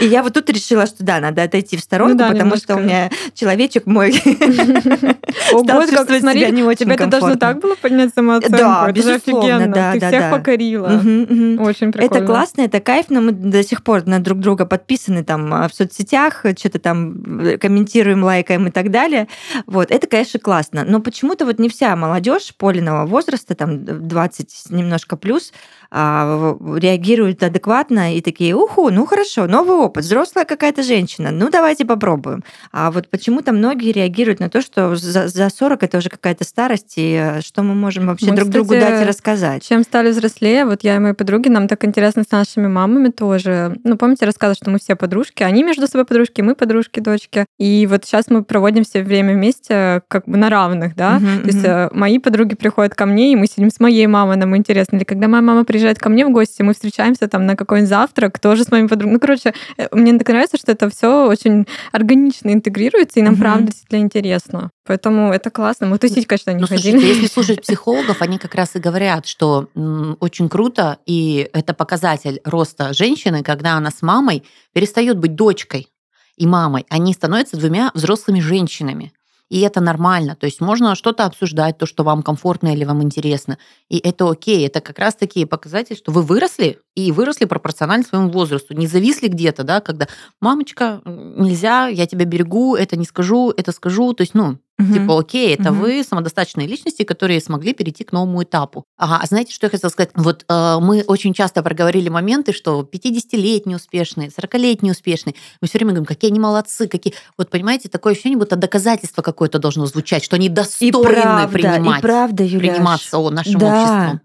И я вот тут решила, что да, надо отойти в сторонку, ну, да, потому немножко... что у меня человечек мой стал чувствовать себя не очень Тебе это должно так было поднять самооценку? Да, это безусловно, да, Ты всех покорила. Очень прикольно. Это классно, это кайфно. Мы до сих пор на друг друга подписаны там а, в соцсетях, что-то там э, комментируем, лайкаем и так далее. Вот, это, конечно, классно. Но почему-то вот не вся молодежь Полиного возраста, там 20 немножко плюс, а, реагируют адекватно и такие, уху, ну хорошо, новый опыт, взрослая какая-то женщина, ну давайте попробуем. А вот почему-то многие реагируют на то, что за, за 40 это уже какая-то старость, и э, что мы можем вообще мы, друг кстати, другу дать и рассказать. Чем стали взрослее, вот я и мои подруги, нам так интересно с нашими мамами тоже. Ну, помните, рассказывала, что мы все подружки, они между собой подружки, мы подружки, дочки. И вот сейчас мы проводим все время вместе как бы на равных, да. Uh-huh, то есть uh-huh. мои подруги приходят ко мне, и мы сидим с моей мамой, нам интересно. Или когда моя мама приезжает приезжает ко мне в гости, мы встречаемся там на какой-нибудь завтрак, тоже с моими подругами. Ну, короче, э, мне так нравится, что это все очень органично интегрируется, и нам, угу. правда, действительно интересно. Поэтому это классно. Мы тусить, конечно, не ну, ходили. Слушайте, если слушать психологов, они как раз и говорят, что м, очень круто, и это показатель роста женщины, когда она с мамой перестает быть дочкой и мамой. Они становятся двумя взрослыми женщинами и это нормально. То есть можно что-то обсуждать, то, что вам комфортно или вам интересно, и это окей. Это как раз такие показатели, что вы выросли, и выросли пропорционально своему возрасту. Не зависли где-то, да, когда «мамочка, нельзя, я тебя берегу, это не скажу, это скажу». То есть, ну, Угу. Типа, окей, это угу. вы самодостаточные личности, которые смогли перейти к новому этапу. Ага, а знаете, что я хотела сказать? Вот э, мы очень часто проговорили моменты, что 50-летние успешные, 40-летние успешные. Мы все время говорим, какие они молодцы, какие... Вот понимаете, такое ощущение, будто доказательство какое-то должно звучать, что они достойны и правда, принимать, и правда, Юляш. приниматься о, нашим да. обществом.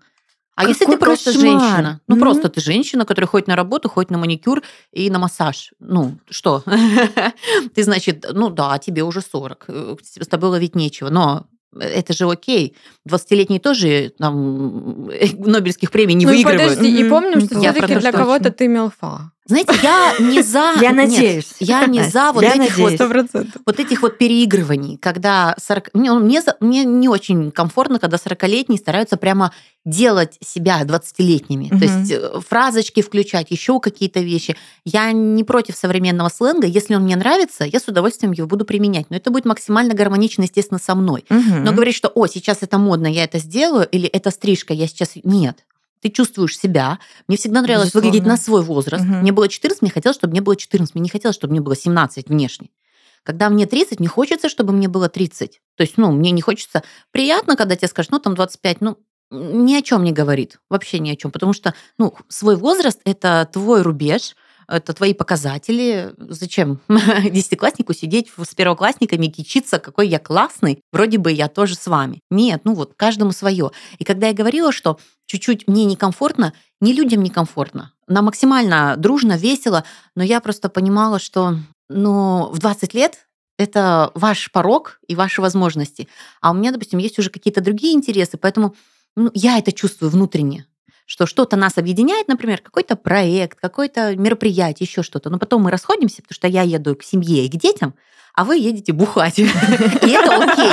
А Какой если ты просто кошмар. женщина? Ну, mm-hmm. просто ты женщина, которая ходит на работу, ходит на маникюр и на массаж. Ну, что? ты, значит, ну да, тебе уже 40. Э, с тобой ловить нечего. Но это же окей. 20-летние тоже там, Нобелевских премий не ну, выигрывают. Подожди, mm-hmm. и помним, что все-таки для кого-то ты мелфа. Знаете, я не за... Я надеюсь. я не за вот этих вот, вот этих вот переигрываний, когда 40... Мне, мне, мне не очень комфортно, когда 40-летние стараются прямо делать себя 20-летними. Угу. То есть э, фразочки включать, еще какие-то вещи. Я не против современного сленга. Если он мне нравится, я с удовольствием его буду применять. Но это будет максимально гармонично, естественно, со мной. Угу. Но говорить, что, о, сейчас это модно, я это сделаю, или это стрижка, я сейчас... Нет ты чувствуешь себя. Мне всегда нравилось Безусловно. выглядеть на свой возраст. Угу. Мне было 14, мне хотелось, чтобы мне было 14. Мне не хотелось, чтобы мне было 17 внешне. Когда мне 30, не хочется, чтобы мне было 30. То есть, ну, мне не хочется... Приятно, когда тебе скажут, ну, там 25, ну, ни о чем не говорит. Вообще ни о чем. Потому что, ну, свой возраст – это твой рубеж – это твои показатели. Зачем десятикласснику сидеть с первоклассниками и кичиться, какой я классный, вроде бы я тоже с вами. Нет, ну вот, каждому свое. И когда я говорила, что чуть-чуть мне некомфортно, не людям некомфортно. Нам максимально дружно, весело, но я просто понимала, что ну, в 20 лет это ваш порог и ваши возможности. А у меня, допустим, есть уже какие-то другие интересы, поэтому ну, я это чувствую внутренне, что что-то нас объединяет, например, какой-то проект, какое-то мероприятие, еще что-то. Но потом мы расходимся, потому что я еду к семье и к детям, а вы едете бухать. И это окей.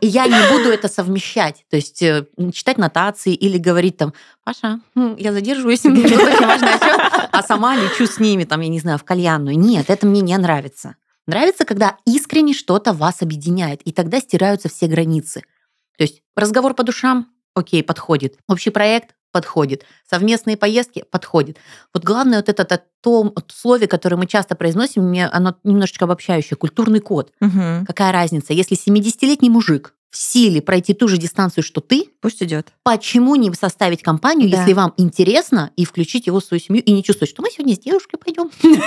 И я не буду это совмещать. То есть э, читать нотации или говорить там, Паша, я задерживаюсь, мне очень важно, а сама лечу с ними, там, я не знаю, в кальянную. Нет, это мне не нравится. Нравится, когда искренне что-то вас объединяет, и тогда стираются все границы. То есть разговор по душам, окей, подходит. Общий проект подходит. Совместные поездки подходит. Вот главное вот это, это то слове, которое мы часто произносим, мне оно немножечко обобщающее, культурный код. Угу. Какая разница? Если 70-летний мужик в силе пройти ту же дистанцию, что ты, пусть идет. Почему не составить компанию, да. если вам интересно, и включить его в свою семью, и не чувствовать, что мы сегодня с девушкой пойдем?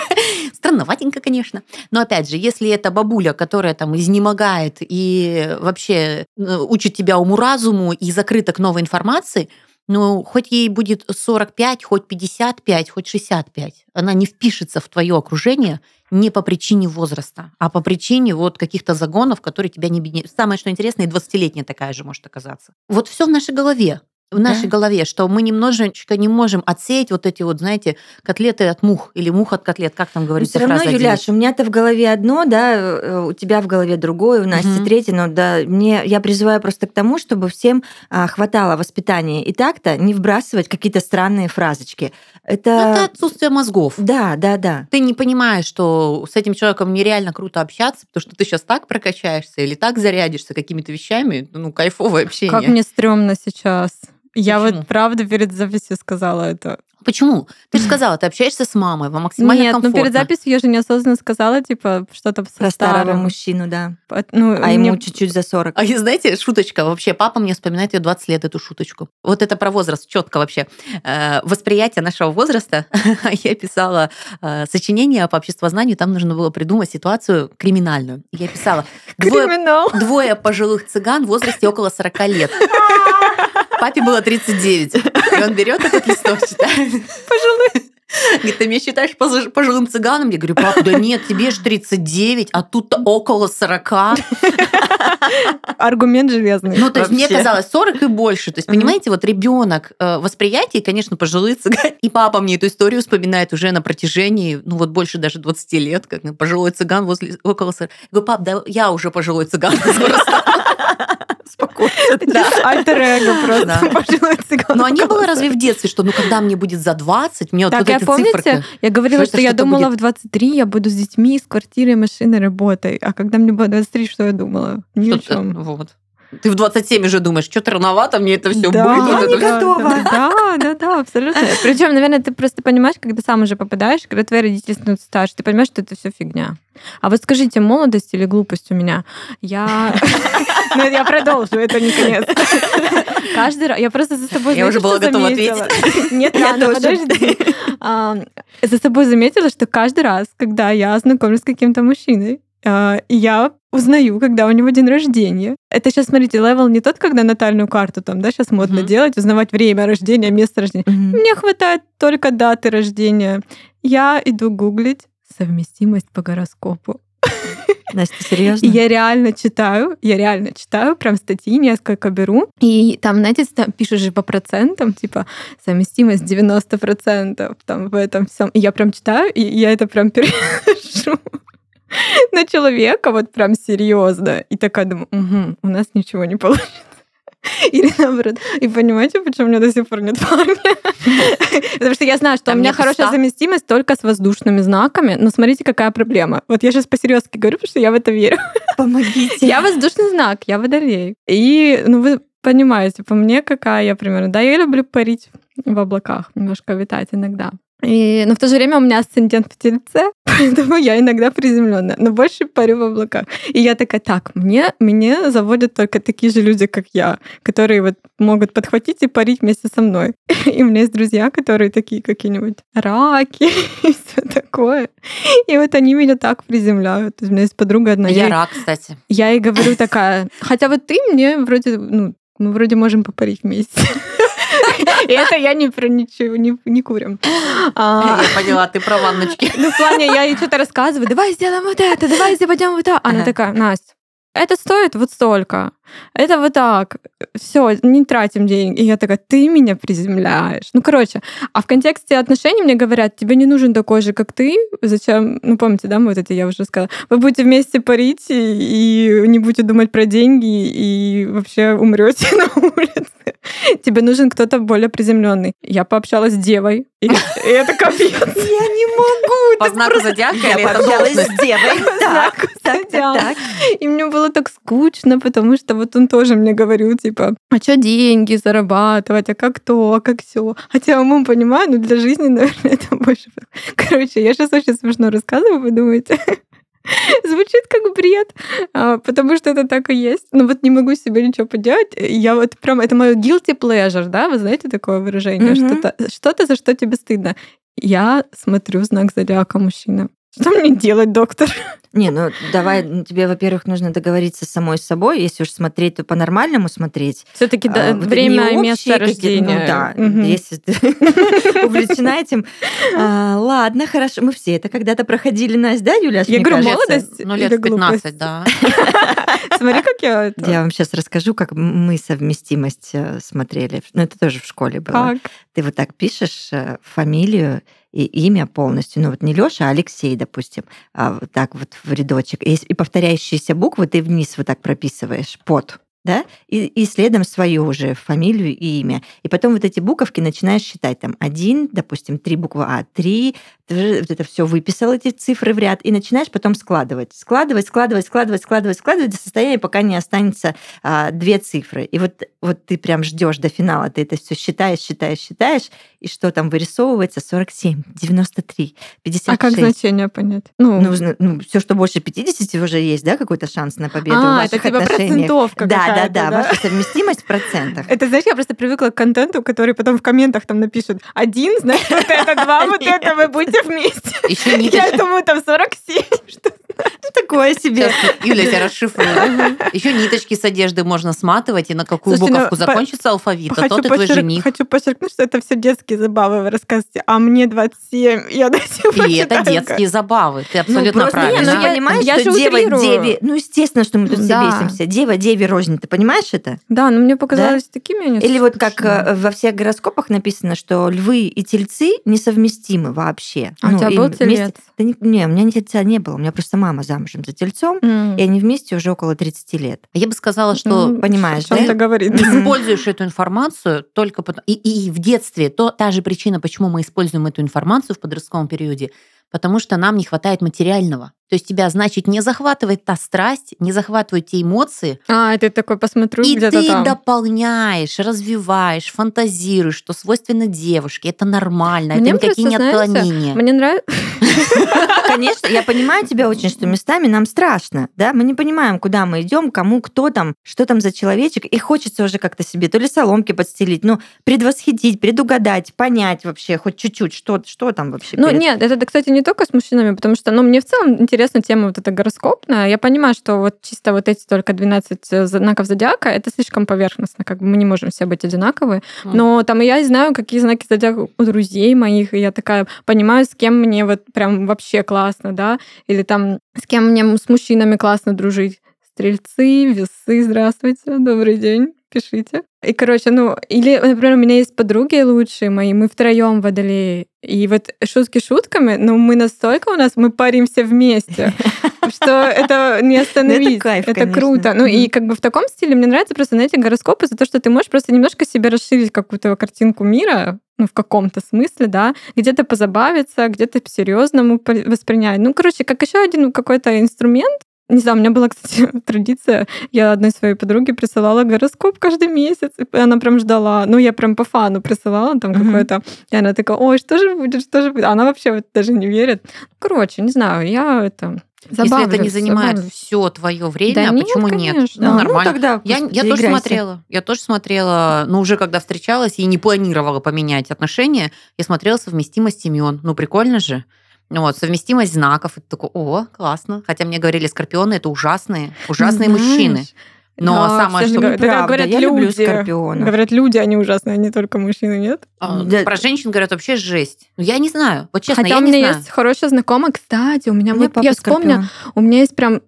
Странноватенько, конечно. Но опять же, если это бабуля, которая там изнемогает и вообще э, учит тебя уму-разуму и закрыта к новой информации, ну, хоть ей будет 45, хоть 55, хоть 65, она не впишется в твое окружение не по причине возраста, а по причине вот каких-то загонов, которые тебя не беднеют. Самое, что интересно, и 20-летняя такая же может оказаться. Вот все в нашей голове в нашей да. голове, что мы немножечко не можем отсеять вот эти вот, знаете, котлеты от мух или мух от котлет, как там говорится. Все равно, Юляш, у меня-то в голове одно, да, э, у тебя в голове другое, у Насти угу. третье, но да, мне я призываю просто к тому, чтобы всем а, хватало воспитания и так-то не вбрасывать какие-то странные фразочки. Это... Ну, это отсутствие мозгов. Да, да, да. Ты не понимаешь, что с этим человеком нереально круто общаться, потому что ты сейчас так прокачаешься или так зарядишься какими-то вещами, ну, кайфовое общение. Как мне стрёмно сейчас. Я вот правда перед записью сказала это. Почему? Ты же сказала, ты общаешься с мамой, вам максимально Нет, комфортно. ну перед записью я же неосознанно сказала, типа, что-то Про старого мужчину, да. Ну, а ему чуть-чуть за 40. А знаете, шуточка вообще, папа мне вспоминает ее 20 лет, эту шуточку. Вот это про возраст, четко вообще. Э, восприятие нашего возраста. я писала э, сочинение по обществознанию, там нужно было придумать ситуацию криминальную. Я писала двое, двое пожилых цыган в возрасте около 40 лет. Папе было 39. И он берет этот листок, читает. Пожилой. Говорит, ты меня считаешь пожилым цыганом? Я говорю, папа, да нет, тебе же 39, а тут около 40. Аргумент железный. Ну, то есть мне казалось 40 и больше. То есть, понимаете, вот ребенок э, восприятие, конечно, пожилые цыгане. И папа мне эту историю вспоминает уже на протяжении, ну вот больше даже 20 лет, как пожилой цыган возле около 40. Я говорю, пап, да я уже пожилой цыган Спокойно. Да. Альтер-эго просто. Но не было разве в детстве, что ну когда мне будет за 20, мне вот так, я помните, я говорила, что, я думала в 23 я буду с детьми, с квартирой, машиной, работой. А когда мне было 23, что я думала? Ни о чем. Вот. Ты в 27 уже думаешь, что-то рановато, мне это все да, будет. Я вот не готова. Да, да, да, абсолютно. Причем, наверное, ты просто понимаешь, когда сам уже попадаешь, когда твои родители становятся старше, ты понимаешь, что это все фигня. А вот скажите, молодость или глупость у меня? Я... Ну, я продолжу, это не конец. Каждый раз... Я просто за собой... Я уже была готова ответить. Нет, я подожди. За собой заметила, что каждый раз, когда я знакомлюсь с каким-то мужчиной, а, я узнаю, когда у него день рождения. Это сейчас, смотрите, level не тот, когда натальную карту там, да, сейчас модно mm-hmm. делать, узнавать время рождения, место рождения. Mm-hmm. Мне хватает только даты рождения. Я иду гуглить совместимость по гороскопу. Настя, серьезно? И я реально читаю, я реально читаю, прям статьи несколько беру. И там, знаете, там пишешь же по процентам, типа совместимость 90% там в этом всем. И я прям читаю, и я это прям перехожу на человека, вот прям серьезно. И такая думаю, угу, у нас ничего не получится. Или наоборот. И понимаете, почему у меня до сих пор нет парня? Потому что я знаю, что у меня хорошая заместимость только с воздушными знаками. Но смотрите, какая проблема. Вот я сейчас по-серьезки говорю, потому что я в это верю. Помогите. Я воздушный знак, я водолей. И, ну, вы понимаете, по мне какая я примерно. Да, я люблю парить в облаках, немножко витать иногда. И, но в то же время у меня асцендент в тельце, поэтому я иногда приземленная, но больше парю в облаках. И я такая, так, мне, мне заводят только такие же люди, как я, которые вот могут подхватить и парить вместе со мной. И у меня есть друзья, которые такие какие-нибудь раки и все такое. И вот они меня так приземляют. У меня есть подруга одна. Я, я рак, кстати. Я ей говорю такая, хотя вот ты мне вроде, ну, мы вроде можем попарить вместе. Это я не про ничего, не, не курим. А, я поняла, ты про ванночки. Ну, в плане, я ей что-то рассказываю, давай сделаем вот это, давай сделаем вот это. Она такая, Настя, это стоит вот столько, это вот так, все, не тратим деньги. И я такая, ты меня приземляешь. Ну, короче, а в контексте отношений мне говорят, тебе не нужен такой же, как ты, зачем, ну, помните, да, вот это я уже сказала, вы будете вместе парить и, и не будете думать про деньги и вообще умрете на улице. Тебе нужен кто-то более приземленный. Я пообщалась с девой, и, и это капец. Я не могу. По знаку зодиака Я или это должность? с девой. Так, так, так, зодиака. так. И мне было так скучно, потому что вот он тоже мне говорил, типа, а что деньги зарабатывать, а как то, а как все. Хотя умом понимаю, но для жизни, наверное, это больше... Короче, я сейчас очень смешно рассказываю, вы думаете? Звучит как бред, а, потому что это так и есть. Но вот не могу себе ничего поделать. Я вот прям, это мое guilty pleasure, да, вы знаете такое выражение? Мгм. Что-то, что-то, за что тебе стыдно. Я смотрю знак зодиака мужчина. Что мне делать, доктор? Не, ну давай, ну, тебе, во-первых, нужно договориться с самой собой. Если уж смотреть, то по-нормальному смотреть. Все-таки А, вот время и место какие- рождения. Ну да, Мгм. если ты увлечена этим. А, Ладно, хорошо. Мы все это когда-то проходили, Настя, да, Юля? Я мне говорю, кажется? молодость Ну, лет или в 15, глупость? да. Смотри, как я это... Я вам сейчас расскажу, как мы совместимость э, смотрели. Ну, это тоже в школе было. Как? Ты вот так пишешь э, фамилию и имя полностью. Ну, вот не Лёша, а Алексей, допустим. А вот так вот в рядочек. И, и повторяющиеся буквы ты вниз вот так прописываешь под. Да? И, и следом свою уже фамилию и имя. И потом вот эти буковки начинаешь считать. Там один, допустим, три буквы А, три. Ты же это все выписал, эти цифры в ряд, и начинаешь потом складывать. Складывать, складывать, складывать, складывать, складывать до состояния, пока не останется а, две цифры. И вот, вот ты прям ждешь до финала, ты это все считаешь, считаешь, считаешь, и что там вырисовывается? 47, 93, 56. А как значение понять? Ну, Ну, все, что больше 50, уже есть, да, какой-то шанс на победу в а, ваших это типа отношениях. процентовка Да, да, какая-то, да, ваша совместимость в процентах. Это, знаешь, я просто привыкла к контенту, который потом в комментах там напишут. Один, значит, вот это, два, вот это, вы будете вместе. Еще Я ниточки. думаю, там 47. Что? Такое себе. Юля тебя расшифрует. Еще ниточки с одежды можно сматывать, и на какую Слушайте, ну, буковку по- закончится алфавит, а тот и твой жених. хочу подчеркнуть, что это все детские забавы вы рассказываете. А мне 27. Я до сих пор И это детские забавы. Ты Ну, абсолютно просто, правильно. Не, ну, Я- я понимаю, я что же дева утрирую. деве... Ну, естественно, что мы тут все Да. бесимся. Дева деве рознь. Ты понимаешь это? Да, но мне показалось такими они Или вот как э, во всех гороскопах написано, что львы и тельцы несовместимы вообще. А у тебя был вместе- телец? Да не, не, у меня ни тельца не было. У меня просто мама замужем за тельцом, М. и они вместе уже около 30 лет. Я бы сказала, что Ну, понимаешь, о чём-то да? говорит. Мгм. используешь эту информацию только потому... И, и в детстве то та же причина, почему мы используем эту информацию в подростковом периоде, потому что нам не хватает материального. То есть тебя, значит, не захватывает та страсть, не захватывают те эмоции, А, ты такой посмотрю и где-то ты там. дополняешь, развиваешь, фантазируешь, что свойственно девушке. Это нормально, Мне это никакие не отклонения. Мне нравится... Конечно, я понимаю тебя очень, что местами нам страшно, да, мы не понимаем, куда мы идем, кому, кто там, что там за человечек, и хочется уже как-то себе то ли соломки подстелить, ну, предвосхитить, предугадать, понять вообще хоть чуть-чуть, что, что там вообще. Ну, перед- нет, это, кстати, не только с мужчинами, потому что, ну, мне в целом интересна тема вот эта гороскопная. Я понимаю, что вот чисто вот эти только 12 знаков зодиака, это слишком поверхностно, как бы мы не можем все быть одинаковые. Мгм. Но там я знаю, какие знаки зодиака у друзей моих, и я такая понимаю, с кем мне вот прям вообще классно, да, или там с кем мне с мужчинами классно дружить. Стрельцы, весы, здравствуйте, добрый день, пишите. И, короче, ну, или, например, у меня есть подруги лучшие мои, мы втроем водолеи. И вот шутки шутками, но мы настолько у нас, мы паримся вместе, что это не остановить. кайф, Это круто. Ну и как бы в таком стиле мне нравится просто, знаете, гороскопы за то, что ты можешь просто немножко себе расширить какую-то картинку мира, ну, в каком-то смысле, да, где-то позабавиться, где-то по-серьезному воспринять. Ну, короче, как еще один какой-то инструмент, не знаю, у меня была, кстати, традиция, я одной своей подруге присылала гороскоп каждый месяц, и она прям ждала, ну, я прям по фану присылала там Мгм. какой-то, и она такая, ой, что же будет, что же будет, она вообще вот даже не верит. Короче, не знаю, я это Если это не занимает все твое время, Да а нет, почему нет? конечно. Ну, Ну, нормально. тогда Я, я тоже смотрела. Я тоже смотрела, ну, уже когда встречалась и не планировала поменять отношения, я смотрела совместимость имен. Ну, прикольно же. Вот, совместимость знаков. Это такое, о, классно. Хотя мне говорили, скорпионы это ужасные, ужасные Ну, знаешь, мужчины. Но да, самое, что... говорят, Правда, говорят я люблю люди. скорпионов. Говорят, люди, они ужасные, не только мужчины, нет? а, Да. Про женщин говорят вообще жесть. Ну, я не знаю. Вот честно, Хотя я у не меня знаю. есть хорошая знакомая, кстати, у меня, У меня вот, папа я вспомню, скорпион. у меня есть прям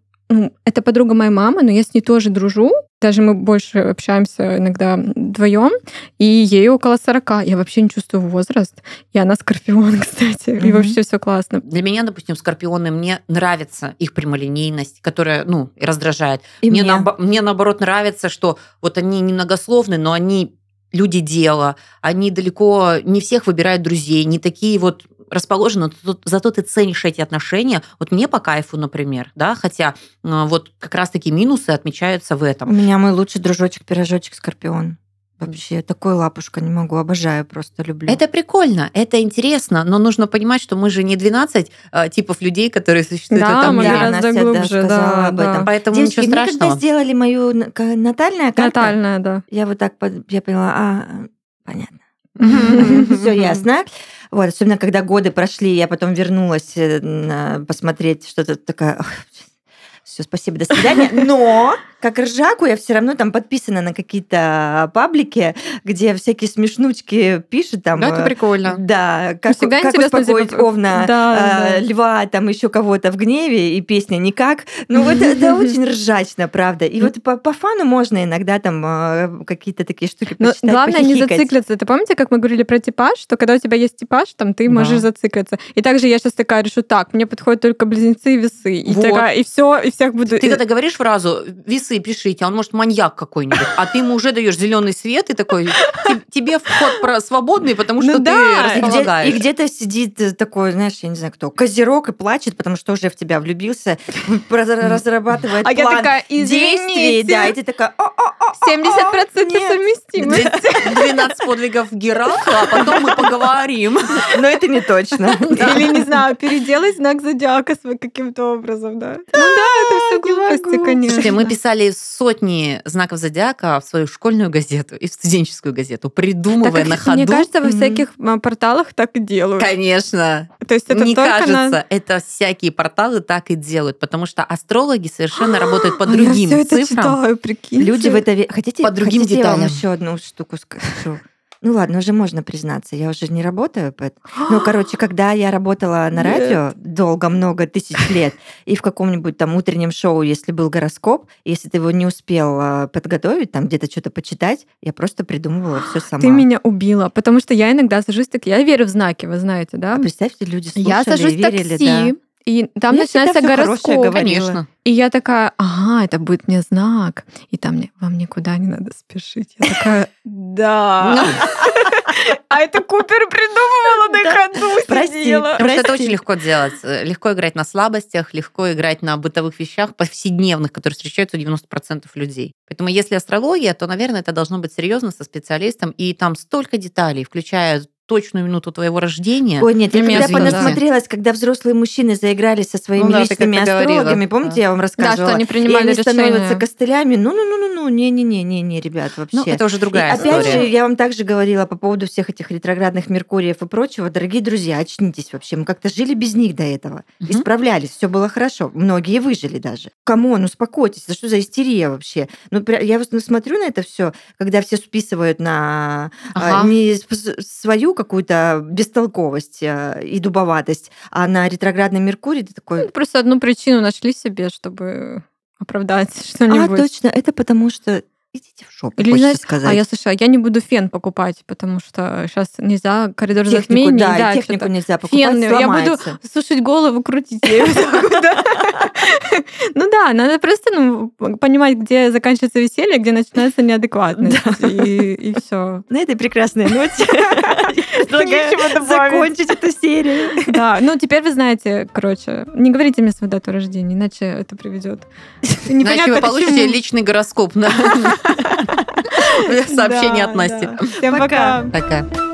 это подруга моей мамы, но я с ней тоже дружу. Даже мы больше общаемся иногда вдвоем, и ей около 40. Я вообще не чувствую возраст. И она скорпион, кстати. И Мгм. вообще все классно. Для меня, допустим, скорпионы, мне нравится их прямолинейность, которая, ну, и раздражает. И мне, мне. наобо- мне, наоборот, нравится, что вот они немногословны, но они люди дела, они далеко не всех выбирают друзей, не такие вот расположены, зато ты ценишь эти отношения. Вот мне по кайфу, например, да, хотя э, вот как раз-таки минусы отмечаются в У этом. меня мой лучший дружочек, пирожочек, скорпион. Вообще, такой лапушка, не могу, обожаю, просто люблю. Это прикольно, это интересно, но нужно понимать, что мы же не 12 э, типов людей, которые существуют Да, в этом мы мире. гораздо Настя, да, глубже, сказала да, об да. этом. Поэтому Девочки, ничего мне когда страшного. сделали мою натальная карта, Натальная, да. я вот так, под- я поняла, а, понятно. Все ясно. Вот, особенно когда годы прошли, я потом вернулась э, посмотреть что-то такое. Все, спасибо, до свидания. Но, как ржаку, я все равно там подписана на какие-то паблики, где всякие смешнучки пишут там. Да, это э, прикольно. Да, как, Всегда как успокоить типа, Овна, да, э, да. Льва, там еще кого-то в гневе, и песня никак. Ну, вот это очень ржачно, правда. И вот по, по фану можно иногда там э, какие-то такие штуки Но почитать, главное не зациклиться. Это помните, как мы говорили про типаж, что когда у тебя есть типаж, там ты Да. можешь зациклиться. И также я сейчас такая решу, так, мне подходят только близнецы и весы. И Вот. такая, и все, и всех буду... Ты когда говоришь фразу «весы пишите», а он может маньяк какой-нибудь, а ты ему уже даешь зеленый свет и такой «Ти- тебе вход про- свободный, потому что Ну ты да, И, где- располагаешь». и где-то сидит э, такой, знаешь, я не знаю кто, козерог и плачет, потому что уже в тебя влюбился, раз- разрабатывает А я план такая, действий, извините, да, и ты такая, «О-о-о-о-о, 70% нет». совместимость. 12 подвигов Геракла, а потом мы поговорим. Но это не точно. Или, не знаю, переделать знак зодиака свой каким-то образом, да. Ну да, это все глупости, конечно. Слушайте, мы писали сотни знаков зодиака в свою школьную газету и в студенческую газету, Так придумывая как, на ходу. Мне кажется, во всяких а, порталах так и делают. Конечно. То есть это не кажется, на... это всякие порталы так и делают, потому что астрологи совершенно работают по А я другим это цифрам. читаю, прикиньте. Люди в это Хотите, По другим хотите, я вам деталям. еще одну штуку скажу? Ну ладно, уже можно признаться, я уже не работаю. поэт- Ну, короче, когда я работала на радио долго, много тысяч лет, и в каком-нибудь там утреннем шоу, если был гороскоп, если ты его не успел а, подготовить, там где-то что-то почитать, я просто придумывала все сама. Ты меня убила, потому что я иногда сажусь так, я верю в знаки, вы знаете, да? А представьте, люди слушали, я сажусь в верили, такси, да. И там Я всегда начинается гороскоп. Конечно. И я такая, ага, это будет мне знак. И там мне, вам никуда не надо спешить. Я такая, да. А это Купер придумывала на ходу, Прости. сидела. Что это очень легко делать. Легко играть на слабостях, легко играть на бытовых вещах повседневных, которые встречаются у 90% людей. Поэтому если астрология, то, наверное, это должно быть серьезно со специалистом. И там столько деталей, включая точную минуту твоего рождения. Ой, нет, я когда понасмотрелась, когда взрослые мужчины заиграли со своими Ну да, личными как-то говорила, астрологами, помните, да. я вам Да, рассказывала? что они И принимали они становятся решение. костылями. Ну-ну-ну-ну-ну, не-не-не-не, ребят, вообще. Ну, это уже другая И опять история. же, я вам также говорила по поводу всех этих ретроградных Меркуриев и прочего. Дорогие друзья, очнитесь вообще. Мы как-то жили без них до этого. Мгм. Исправлялись, все было хорошо. Многие выжили даже. Come on, успокойтесь, да что за истерия вообще? Ну, я вот смотрю на это все, когда все списывают на а, Ага. не свою какую-то бестолковость а, и дубоватость, а на ретроградный Меркурий ты такой... Ну, Просто одну причину нашли себе, чтобы оправдать А, что-нибудь. точно, это потому что идите в шоп, Или, знаешь, сказать. а я слушаю, я не буду фен покупать, потому что сейчас нельзя коридор технику, затмений. да, и технику что-то. нельзя покупать, Фен, я буду сломается. сушить голову, крутить да. Ну да, надо просто ну, понимать, где заканчивается веселье, где начинается неадекватность. И все. На этой прекрасной ноте Добавить. закончить эту серию. Да, ну теперь вы знаете, короче, не говорите мне свою дату рождения, иначе это приведет. Иначе вы получите личный гороскоп на сообщение от Насти. Всем Пока. пока. Пока.